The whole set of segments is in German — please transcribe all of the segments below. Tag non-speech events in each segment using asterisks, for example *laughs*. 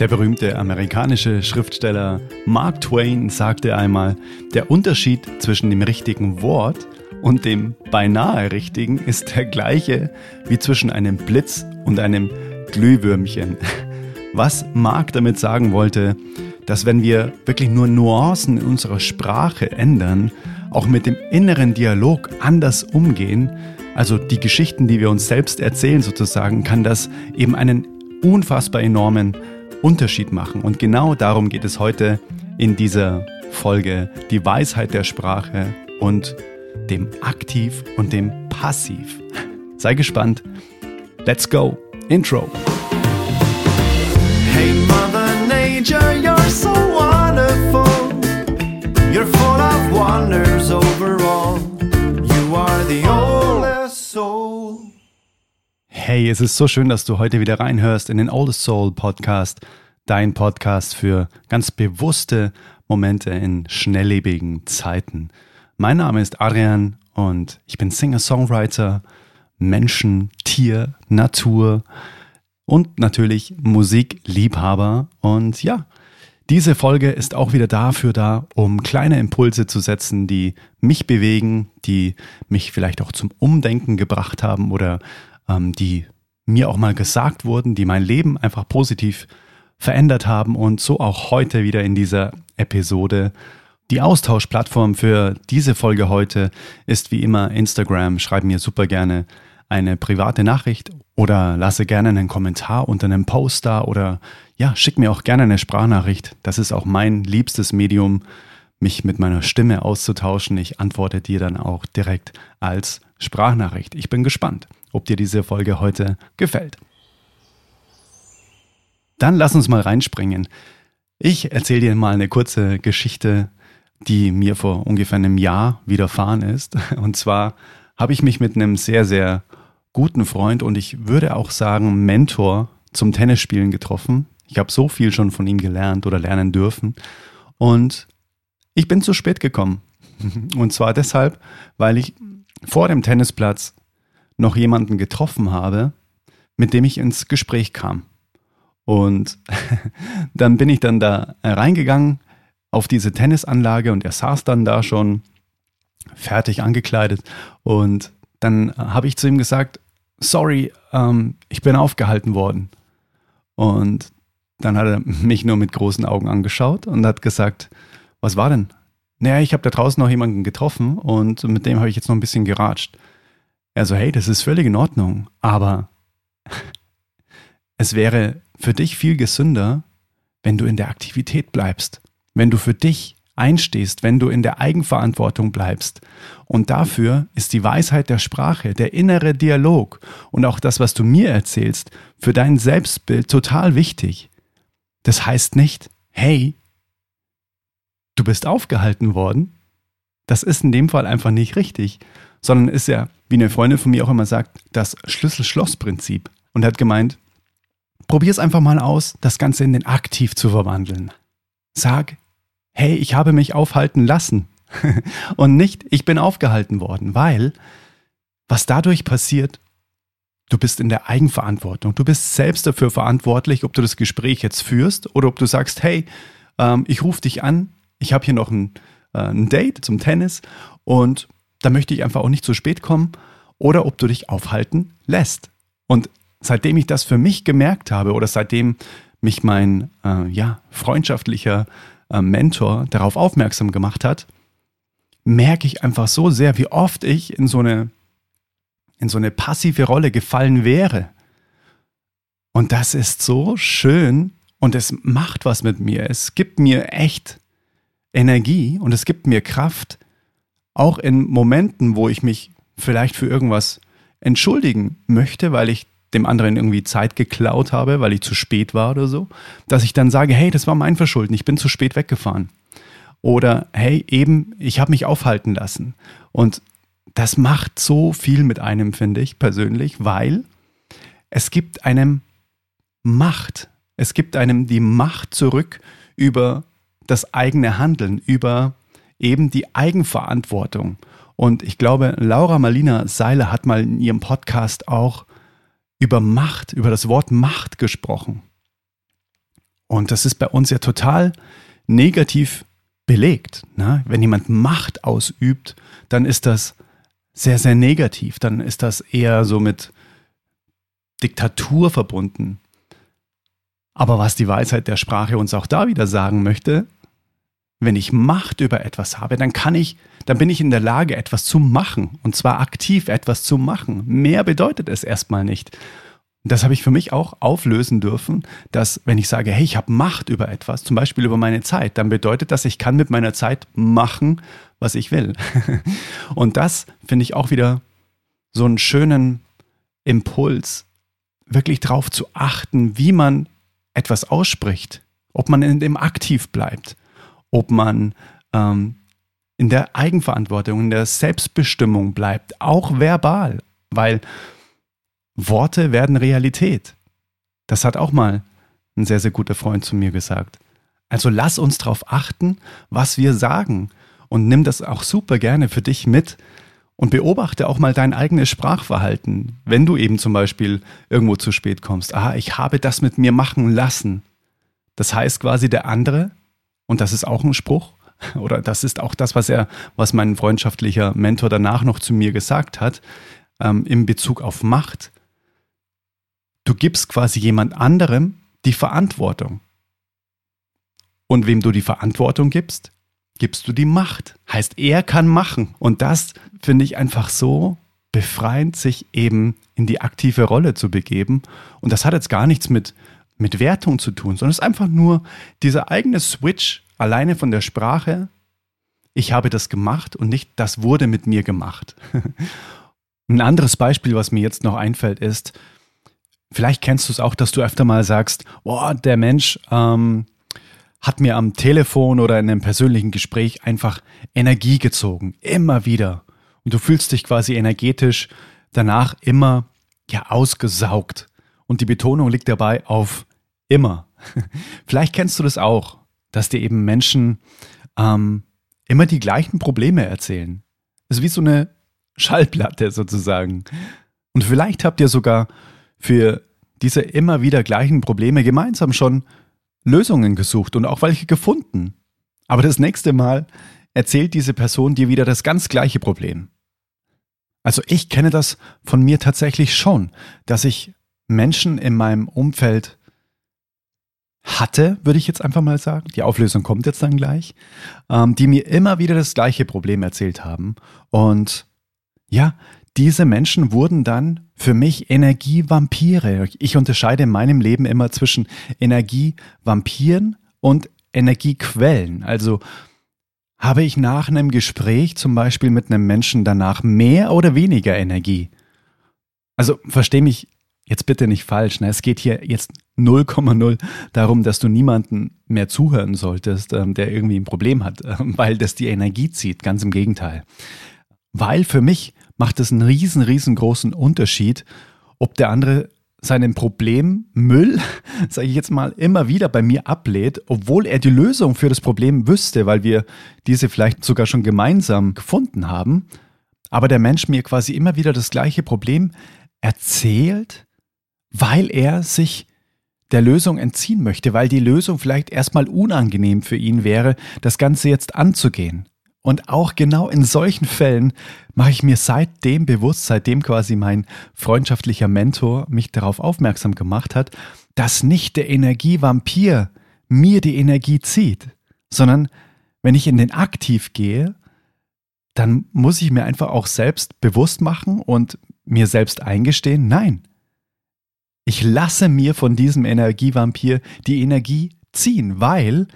Der berühmte amerikanische Schriftsteller Mark Twain sagte einmal, der Unterschied zwischen dem richtigen Wort und dem beinahe richtigen ist der gleiche wie zwischen einem Blitz und einem Glühwürmchen. Was Mark damit sagen wollte, dass wenn wir wirklich nur Nuancen in unserer Sprache ändern, auch mit dem inneren Dialog anders umgehen, also die Geschichten, die wir uns selbst erzählen sozusagen, kann das eben einen unfassbar enormen Unterschied machen. Und genau darum geht es heute in dieser Folge. Die Weisheit der Sprache und dem Aktiv und dem Passiv. Sei gespannt. Let's go. Intro. Hey Mother Nature, you're so wonderful. You're full of wonders overall. You are the soul. Hey, es ist so schön, dass du heute wieder reinhörst in den Oldest Soul Podcast, dein Podcast für ganz bewusste Momente in schnelllebigen Zeiten. Mein Name ist Arian und ich bin Singer-Songwriter, Menschen, Tier, Natur und natürlich Musikliebhaber. Und ja, diese Folge ist auch wieder dafür da, um kleine Impulse zu setzen, die mich bewegen, die mich vielleicht auch zum Umdenken gebracht haben oder ähm, die mir auch mal gesagt wurden, die mein Leben einfach positiv verändert haben und so auch heute wieder in dieser Episode. Die Austauschplattform für diese Folge heute ist wie immer Instagram. Schreib mir super gerne eine private Nachricht oder lasse gerne einen Kommentar unter einem Post da oder ja, schick mir auch gerne eine Sprachnachricht. Das ist auch mein liebstes Medium, mich mit meiner Stimme auszutauschen. Ich antworte dir dann auch direkt als Sprachnachricht. Ich bin gespannt ob dir diese Folge heute gefällt. Dann lass uns mal reinspringen. Ich erzähle dir mal eine kurze Geschichte, die mir vor ungefähr einem Jahr widerfahren ist. Und zwar habe ich mich mit einem sehr, sehr guten Freund und ich würde auch sagen Mentor zum Tennisspielen getroffen. Ich habe so viel schon von ihm gelernt oder lernen dürfen. Und ich bin zu spät gekommen. *laughs* Und zwar deshalb, weil ich vor dem Tennisplatz noch jemanden getroffen habe, mit dem ich ins Gespräch kam. Und *laughs* dann bin ich dann da reingegangen auf diese Tennisanlage und er saß dann da schon fertig angekleidet. Und dann habe ich zu ihm gesagt, sorry, ähm, ich bin aufgehalten worden. Und dann hat er mich nur mit großen Augen angeschaut und hat gesagt, was war denn? Naja, ich habe da draußen noch jemanden getroffen und mit dem habe ich jetzt noch ein bisschen geratscht. Er so, hey, das ist völlig in Ordnung, aber *laughs* es wäre für dich viel gesünder, wenn du in der Aktivität bleibst, wenn du für dich einstehst, wenn du in der Eigenverantwortung bleibst. Und dafür ist die Weisheit der Sprache, der innere Dialog und auch das, was du mir erzählst, für dein Selbstbild total wichtig. Das heißt nicht, hey, du bist aufgehalten worden. Das ist in dem Fall einfach nicht richtig, sondern ist ja wie eine Freundin von mir auch immer sagt, das Schlüssel-Schloss-Prinzip. Und hat gemeint, probier es einfach mal aus, das Ganze in den Aktiv zu verwandeln. Sag, hey, ich habe mich aufhalten lassen. *laughs* und nicht, ich bin aufgehalten worden, weil was dadurch passiert, du bist in der Eigenverantwortung. Du bist selbst dafür verantwortlich, ob du das Gespräch jetzt führst oder ob du sagst, hey, ähm, ich rufe dich an, ich habe hier noch ein, ein Date zum Tennis und da möchte ich einfach auch nicht zu spät kommen oder ob du dich aufhalten lässt. Und seitdem ich das für mich gemerkt habe oder seitdem mich mein äh, ja, freundschaftlicher äh, Mentor darauf aufmerksam gemacht hat, merke ich einfach so sehr, wie oft ich in so eine, in so eine passive Rolle gefallen wäre. Und das ist so schön und es macht was mit mir. Es gibt mir echt Energie und es gibt mir Kraft, auch in Momenten, wo ich mich vielleicht für irgendwas entschuldigen möchte, weil ich dem anderen irgendwie Zeit geklaut habe, weil ich zu spät war oder so, dass ich dann sage, hey, das war mein Verschulden, ich bin zu spät weggefahren. Oder hey, eben, ich habe mich aufhalten lassen. Und das macht so viel mit einem, finde ich persönlich, weil es gibt einem Macht. Es gibt einem die Macht zurück über das eigene Handeln, über eben die Eigenverantwortung. Und ich glaube, Laura Marlina Seiler hat mal in ihrem Podcast auch über Macht, über das Wort Macht gesprochen. Und das ist bei uns ja total negativ belegt. Ne? Wenn jemand Macht ausübt, dann ist das sehr, sehr negativ. Dann ist das eher so mit Diktatur verbunden. Aber was die Weisheit der Sprache uns auch da wieder sagen möchte, wenn ich Macht über etwas habe, dann kann ich, dann bin ich in der Lage, etwas zu machen. Und zwar aktiv etwas zu machen. Mehr bedeutet es erstmal nicht. Das habe ich für mich auch auflösen dürfen, dass wenn ich sage, hey, ich habe Macht über etwas, zum Beispiel über meine Zeit, dann bedeutet das, ich kann mit meiner Zeit machen, was ich will. *laughs* Und das finde ich auch wieder so einen schönen Impuls, wirklich darauf zu achten, wie man etwas ausspricht, ob man in dem aktiv bleibt, ob man ähm, in der Eigenverantwortung, in der Selbstbestimmung bleibt, auch verbal, weil Worte werden Realität. Das hat auch mal ein sehr, sehr guter Freund zu mir gesagt. Also lass uns darauf achten, was wir sagen und nimm das auch super gerne für dich mit und beobachte auch mal dein eigenes Sprachverhalten, wenn du eben zum Beispiel irgendwo zu spät kommst. Ah, ich habe das mit mir machen lassen. Das heißt quasi der andere, und das ist auch ein Spruch, *laughs* oder das ist auch das, was er, was mein freundschaftlicher Mentor danach noch zu mir gesagt hat, ähm, in Bezug auf Macht. Du gibst quasi jemand anderem die Verantwortung. Und wem du die Verantwortung gibst, gibst du die Macht. Heißt, er kann machen. Und das finde ich einfach so befreiend, sich eben in die aktive Rolle zu begeben. Und das hat jetzt gar nichts mit, mit Wertung zu tun, sondern es ist einfach nur dieser eigene Switch alleine von der Sprache. Ich habe das gemacht und nicht das wurde mit mir gemacht. *laughs* Ein anderes Beispiel, was mir jetzt noch einfällt, ist, Vielleicht kennst du es auch, dass du öfter mal sagst, boah, der Mensch ähm, hat mir am Telefon oder in einem persönlichen Gespräch einfach Energie gezogen. Immer wieder. Und du fühlst dich quasi energetisch danach immer ja ausgesaugt. Und die Betonung liegt dabei auf immer. *laughs* Vielleicht kennst du das auch, dass dir eben Menschen ähm, immer die gleichen Probleme erzählen. Es ist wie so eine Schallplatte sozusagen. Und vielleicht habt ihr sogar für diese immer wieder gleichen Probleme gemeinsam schon Lösungen gesucht und auch welche gefunden. Aber das nächste Mal erzählt diese Person dir wieder das ganz gleiche Problem. Also ich kenne das von mir tatsächlich schon, dass ich Menschen in meinem Umfeld hatte, würde ich jetzt einfach mal sagen, die Auflösung kommt jetzt dann gleich, ähm, die mir immer wieder das gleiche Problem erzählt haben. Und ja, diese Menschen wurden dann für mich Energievampire. Ich unterscheide in meinem Leben immer zwischen Energievampiren und Energiequellen. Also habe ich nach einem Gespräch zum Beispiel mit einem Menschen danach mehr oder weniger Energie? Also verstehe mich jetzt bitte nicht falsch. Ne? Es geht hier jetzt 0,0 darum, dass du niemanden mehr zuhören solltest, ähm, der irgendwie ein Problem hat, *laughs* weil das die Energie zieht. Ganz im Gegenteil. Weil für mich macht es einen riesen, riesengroßen Unterschied, ob der andere seinen Problem Müll, *laughs* sage ich jetzt mal, immer wieder bei mir ablehnt, obwohl er die Lösung für das Problem wüsste, weil wir diese vielleicht sogar schon gemeinsam gefunden haben, aber der Mensch mir quasi immer wieder das gleiche Problem erzählt, weil er sich der Lösung entziehen möchte, weil die Lösung vielleicht erstmal unangenehm für ihn wäre, das Ganze jetzt anzugehen. Und auch genau in solchen Fällen mache ich mir seitdem bewusst, seitdem quasi mein freundschaftlicher Mentor mich darauf aufmerksam gemacht hat, dass nicht der Energievampir mir die Energie zieht, sondern wenn ich in den Aktiv gehe, dann muss ich mir einfach auch selbst bewusst machen und mir selbst eingestehen, nein, ich lasse mir von diesem Energievampir die Energie ziehen, weil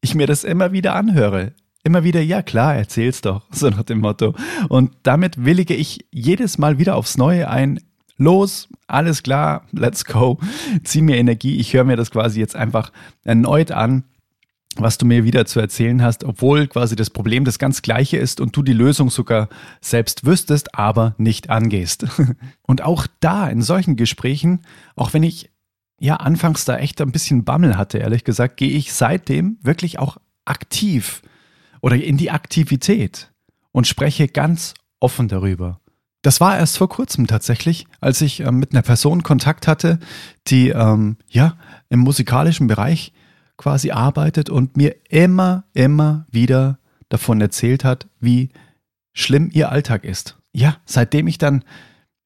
ich mir das immer wieder anhöre. Immer wieder, ja klar, erzähl's doch, *laughs* so nach dem Motto. Und damit willige ich jedes Mal wieder aufs Neue ein, los, alles klar, let's go, zieh mir Energie, ich höre mir das quasi jetzt einfach erneut an was du mir wieder zu erzählen hast, obwohl quasi das Problem das ganz gleiche ist und du die Lösung sogar selbst wüsstest, aber nicht angehst. *laughs* Und auch da in solchen Gesprächen, auch wenn ich ja anfangs da echt ein bisschen Bammel hatte, ehrlich gesagt, gehe ich seitdem wirklich auch aktiv oder in die Aktivität und spreche ganz offen darüber. Das war erst vor kurzem tatsächlich, als ich äh, mit einer Person Kontakt hatte, die ähm, ja im musikalischen Bereich quasi arbeitet und mir immer, immer wieder davon erzählt hat, wie schlimm ihr Alltag ist. Ja, seitdem ich dann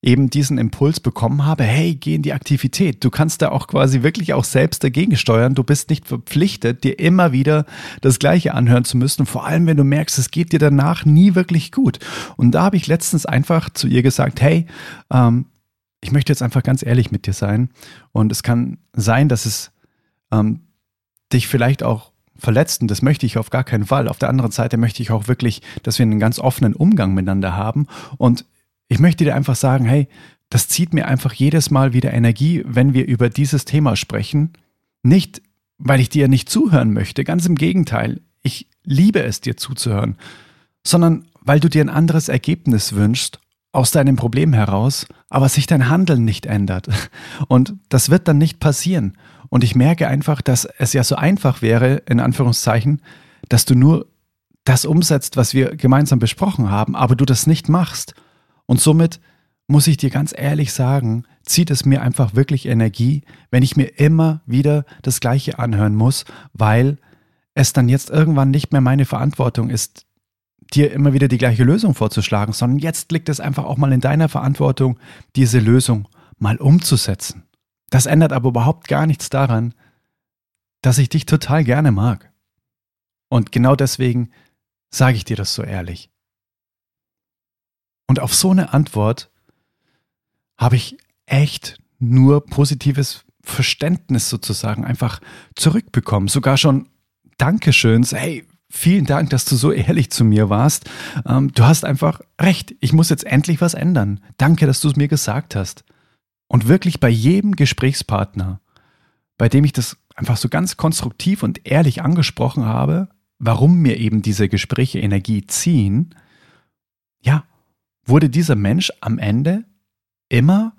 eben diesen Impuls bekommen habe, hey, geh in die Aktivität. Du kannst da auch quasi wirklich auch selbst dagegen steuern. Du bist nicht verpflichtet, dir immer wieder das Gleiche anhören zu müssen. Vor allem, wenn du merkst, es geht dir danach nie wirklich gut. Und da habe ich letztens einfach zu ihr gesagt, hey, ähm, ich möchte jetzt einfach ganz ehrlich mit dir sein. Und es kann sein, dass es ähm, dich vielleicht auch verletzt und das möchte ich auf gar keinen Fall. Auf der anderen Seite möchte ich auch wirklich, dass wir einen ganz offenen Umgang miteinander haben. Und ich möchte dir einfach sagen, hey, das zieht mir einfach jedes Mal wieder Energie, wenn wir über dieses Thema sprechen. Nicht, weil ich dir nicht zuhören möchte, ganz im Gegenteil. Ich liebe es, dir zuzuhören, sondern weil du dir ein anderes Ergebnis wünschst aus deinem Problem heraus, aber sich dein Handeln nicht ändert. Und das wird dann nicht passieren. Und ich merke einfach, dass es ja so einfach wäre, in Anführungszeichen, dass du nur das umsetzt, was wir gemeinsam besprochen haben, aber du das nicht machst. Und somit muss ich dir ganz ehrlich sagen, zieht es mir einfach wirklich Energie, wenn ich mir immer wieder das Gleiche anhören muss, weil es dann jetzt irgendwann nicht mehr meine Verantwortung ist, dir immer wieder die gleiche Lösung vorzuschlagen, sondern jetzt liegt es einfach auch mal in deiner Verantwortung, diese Lösung mal umzusetzen. Das ändert aber überhaupt gar nichts daran, dass ich dich total gerne mag. Und genau deswegen sage ich dir das so ehrlich. Und auf so eine Antwort habe ich echt nur positives Verständnis sozusagen einfach zurückbekommen. Sogar schon Dankeschöns. Hey, vielen Dank, dass du so ehrlich zu mir warst. Ähm, du hast einfach recht. Ich muss jetzt endlich was ändern. Danke, dass du es mir gesagt hast. Und wirklich bei jedem Gesprächspartner, bei dem ich das einfach so ganz konstruktiv und ehrlich angesprochen habe, warum mir eben diese Gespräche Energie ziehen, ja, wurde dieser Mensch am Ende immer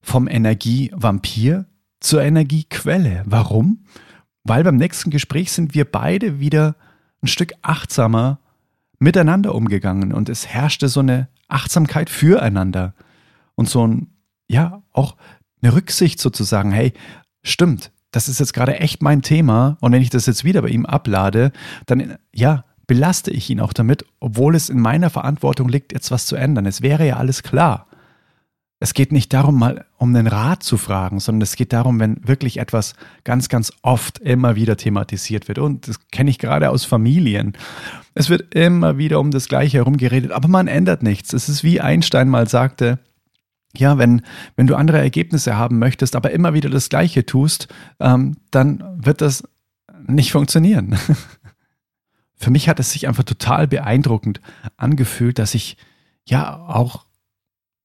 vom Energievampir zur Energiequelle. Warum? Weil beim nächsten Gespräch sind wir beide wieder ein Stück achtsamer miteinander umgegangen und es herrschte so eine Achtsamkeit füreinander und so ein, ja, auch eine Rücksicht sozusagen. Hey, stimmt, das ist jetzt gerade echt mein Thema und wenn ich das jetzt wieder bei ihm ablade, dann, ja, belaste ich ihn auch damit, obwohl es in meiner Verantwortung liegt, jetzt was zu ändern. Es wäre ja alles klar. Es geht nicht darum, mal um einen Rat zu fragen, sondern es geht darum, wenn wirklich etwas ganz, ganz oft immer wieder thematisiert wird. Und das kenne ich gerade aus Familien. Es wird immer wieder um das Gleiche herumgeredet, aber man ändert nichts. Es ist wie Einstein mal sagte, ja, wenn, wenn du andere Ergebnisse haben möchtest, aber immer wieder das Gleiche tust, ähm, dann wird das nicht funktionieren. *laughs* für mich hat es sich einfach total beeindruckend angefühlt, dass ich ja auch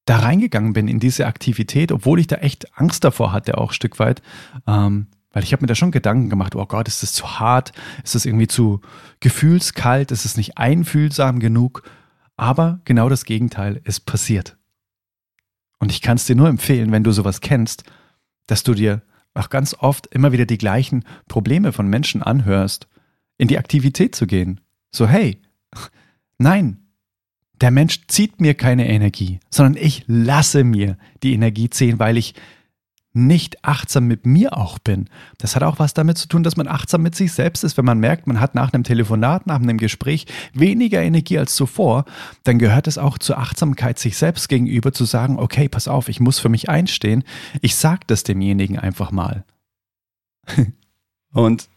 da reingegangen bin in diese Aktivität, obwohl ich da echt Angst davor hatte, auch ein Stück weit. Ähm, weil ich habe mir da schon Gedanken gemacht, oh Gott, ist das zu hart? Ist das irgendwie zu gefühlskalt? Ist es nicht einfühlsam genug? Aber genau das Gegenteil ist passiert. Und ich kann es dir nur empfehlen, wenn du sowas kennst, dass du dir auch ganz oft immer wieder die gleichen Probleme von Menschen anhörst in die Aktivität zu gehen. So, hey, nein, der Mensch zieht mir keine Energie, sondern ich lasse mir die Energie ziehen, weil ich nicht achtsam mit mir auch bin. Das hat auch was damit zu tun, dass man achtsam mit sich selbst ist. Wenn man merkt, man hat nach einem Telefonat, nach einem Gespräch weniger Energie als zuvor, dann gehört es auch zur Achtsamkeit sich selbst gegenüber zu sagen, okay, pass auf, ich muss für mich einstehen. Ich sag das demjenigen einfach mal. *laughs* Und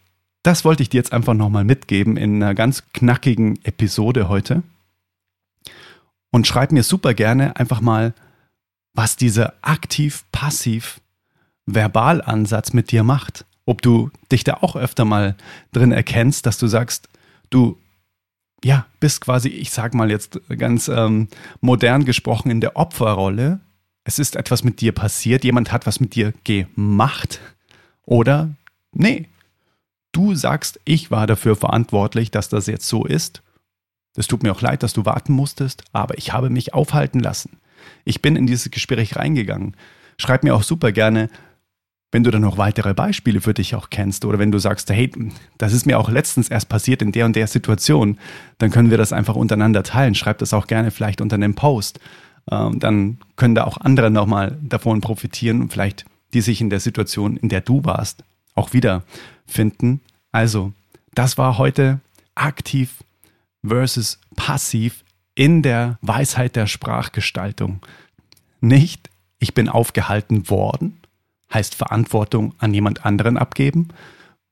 das wollte ich dir jetzt einfach nochmal mitgeben in einer ganz knackigen Episode heute. Und schreib mir super gerne einfach mal, was dieser aktiv-passiv-Verbalansatz mit dir macht. Ob du dich da auch öfter mal drin erkennst, dass du sagst, du ja, bist quasi, ich sag mal jetzt ganz ähm, modern gesprochen, in der Opferrolle. Es ist etwas mit dir passiert, jemand hat was mit dir gemacht. Oder nee, du sagst, ich war dafür verantwortlich, dass das jetzt so ist. Es tut mir auch leid, dass du warten musstest, aber ich habe mich aufhalten lassen. Ich bin in dieses Gespräch reingegangen. Schreib mir auch super gerne, wenn du dann noch weitere Beispiele für dich auch kennst oder wenn du sagst, hey, das ist mir auch letztens erst passiert in der und der Situation, dann können wir das einfach untereinander teilen. Schreib das auch gerne vielleicht unter einem Post. ähm, dann können da auch andere nochmal davon profitieren und vielleicht die sich in der Situation, in der du warst, auch wiederfinden. Also, das war heute aktiv versus passiv in der Weisheit der Sprachgestaltung. Nicht, ich bin aufgehalten worden, heißt Verantwortung an jemand anderen abgeben,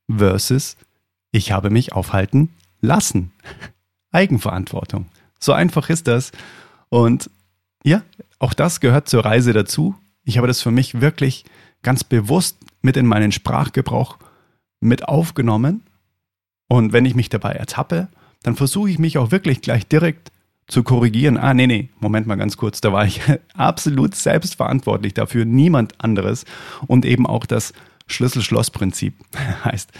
versus ich habe mich aufhalten lassen. *laughs* Eigenverantwortung. So einfach ist das. Und ja, auch das gehört zur Reise dazu. Ich habe das für mich wirklich ganz bewusst mit in meinen Sprachgebrauch mit aufgenommen. Und wenn ich mich dabei ertappe, dann versuche ich mich auch wirklich gleich direkt zu korrigieren. Ah, nee, nee, Moment mal ganz kurz, da war ich *laughs* absolut selbstverantwortlich dafür, niemand anderes. Und eben auch das Schlüssel-Schloss-Prinzip *laughs* heißt,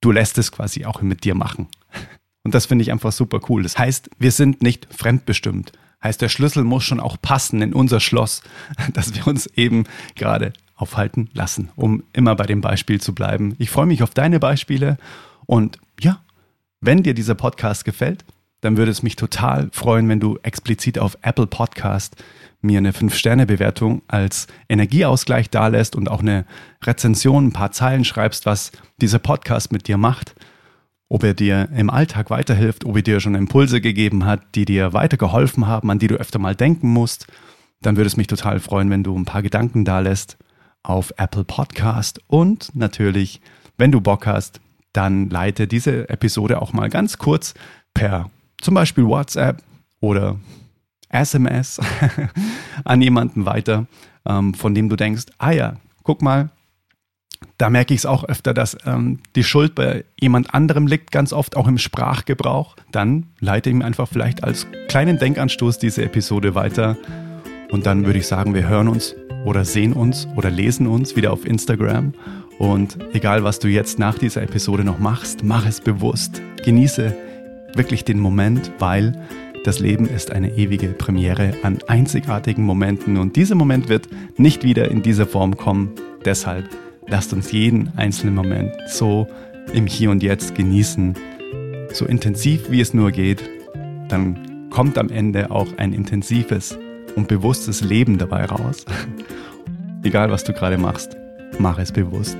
du lässt es quasi auch mit dir machen. Und das finde ich einfach super cool. Das heißt, wir sind nicht fremdbestimmt. Heißt, der Schlüssel muss schon auch passen in unser Schloss, *laughs* dass wir uns eben gerade aufhalten lassen, um immer bei dem Beispiel zu bleiben. Ich freue mich auf deine Beispiele und ja, wenn dir dieser Podcast gefällt, dann würde es mich total freuen, wenn du explizit auf Apple Podcast mir eine 5-Sterne-Bewertung als Energieausgleich dalässt und auch eine Rezension, ein paar Zeilen schreibst, was dieser Podcast mit dir macht ob er dir im Alltag weiterhilft, ob er dir schon Impulse gegeben hat, die dir weitergeholfen haben, an die du öfter mal denken musst, dann würde es mich total freuen, wenn du ein paar Gedanken da lässt auf Apple Podcast. Und natürlich, wenn du Bock hast, dann leite diese Episode auch mal ganz kurz per zum Beispiel WhatsApp oder SMS *laughs* an jemanden weiter, ähm, von dem du denkst, ah ja, guck mal, da merke ich es auch öfter, dass ähm, die Schuld bei jemand anderem liegt, ganz oft auch im Sprachgebrauch. Dann leite ihm einfach vielleicht als kleinen Denkanstoß diese Episode weiter. Und dann würde ich sagen, wir hören uns oder sehen uns oder lesen uns wieder auf Instagram. Und egal, was du jetzt nach dieser Episode noch machst, mach es bewusst. Genieße wirklich den Moment, weil das Leben ist eine ewige Premiere an einzigartigen Momenten. Und dieser Moment wird nicht wieder in dieser Form kommen. Deshalb Lasst uns jeden einzelnen Moment so im Hier und Jetzt genießen, so intensiv wie es nur geht. Dann kommt am Ende auch ein intensives und bewusstes Leben dabei raus. *laughs* Egal was du gerade machst, mach es bewusst.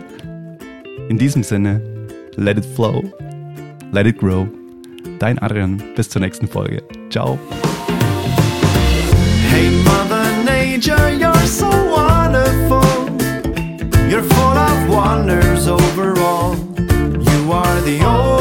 In diesem Sinne, let it flow, let it grow. Dein Adrian, bis zur nächsten Folge. Ciao. Hey Mother Nature, you're so wonderful. You're full of wonders overall. You are the only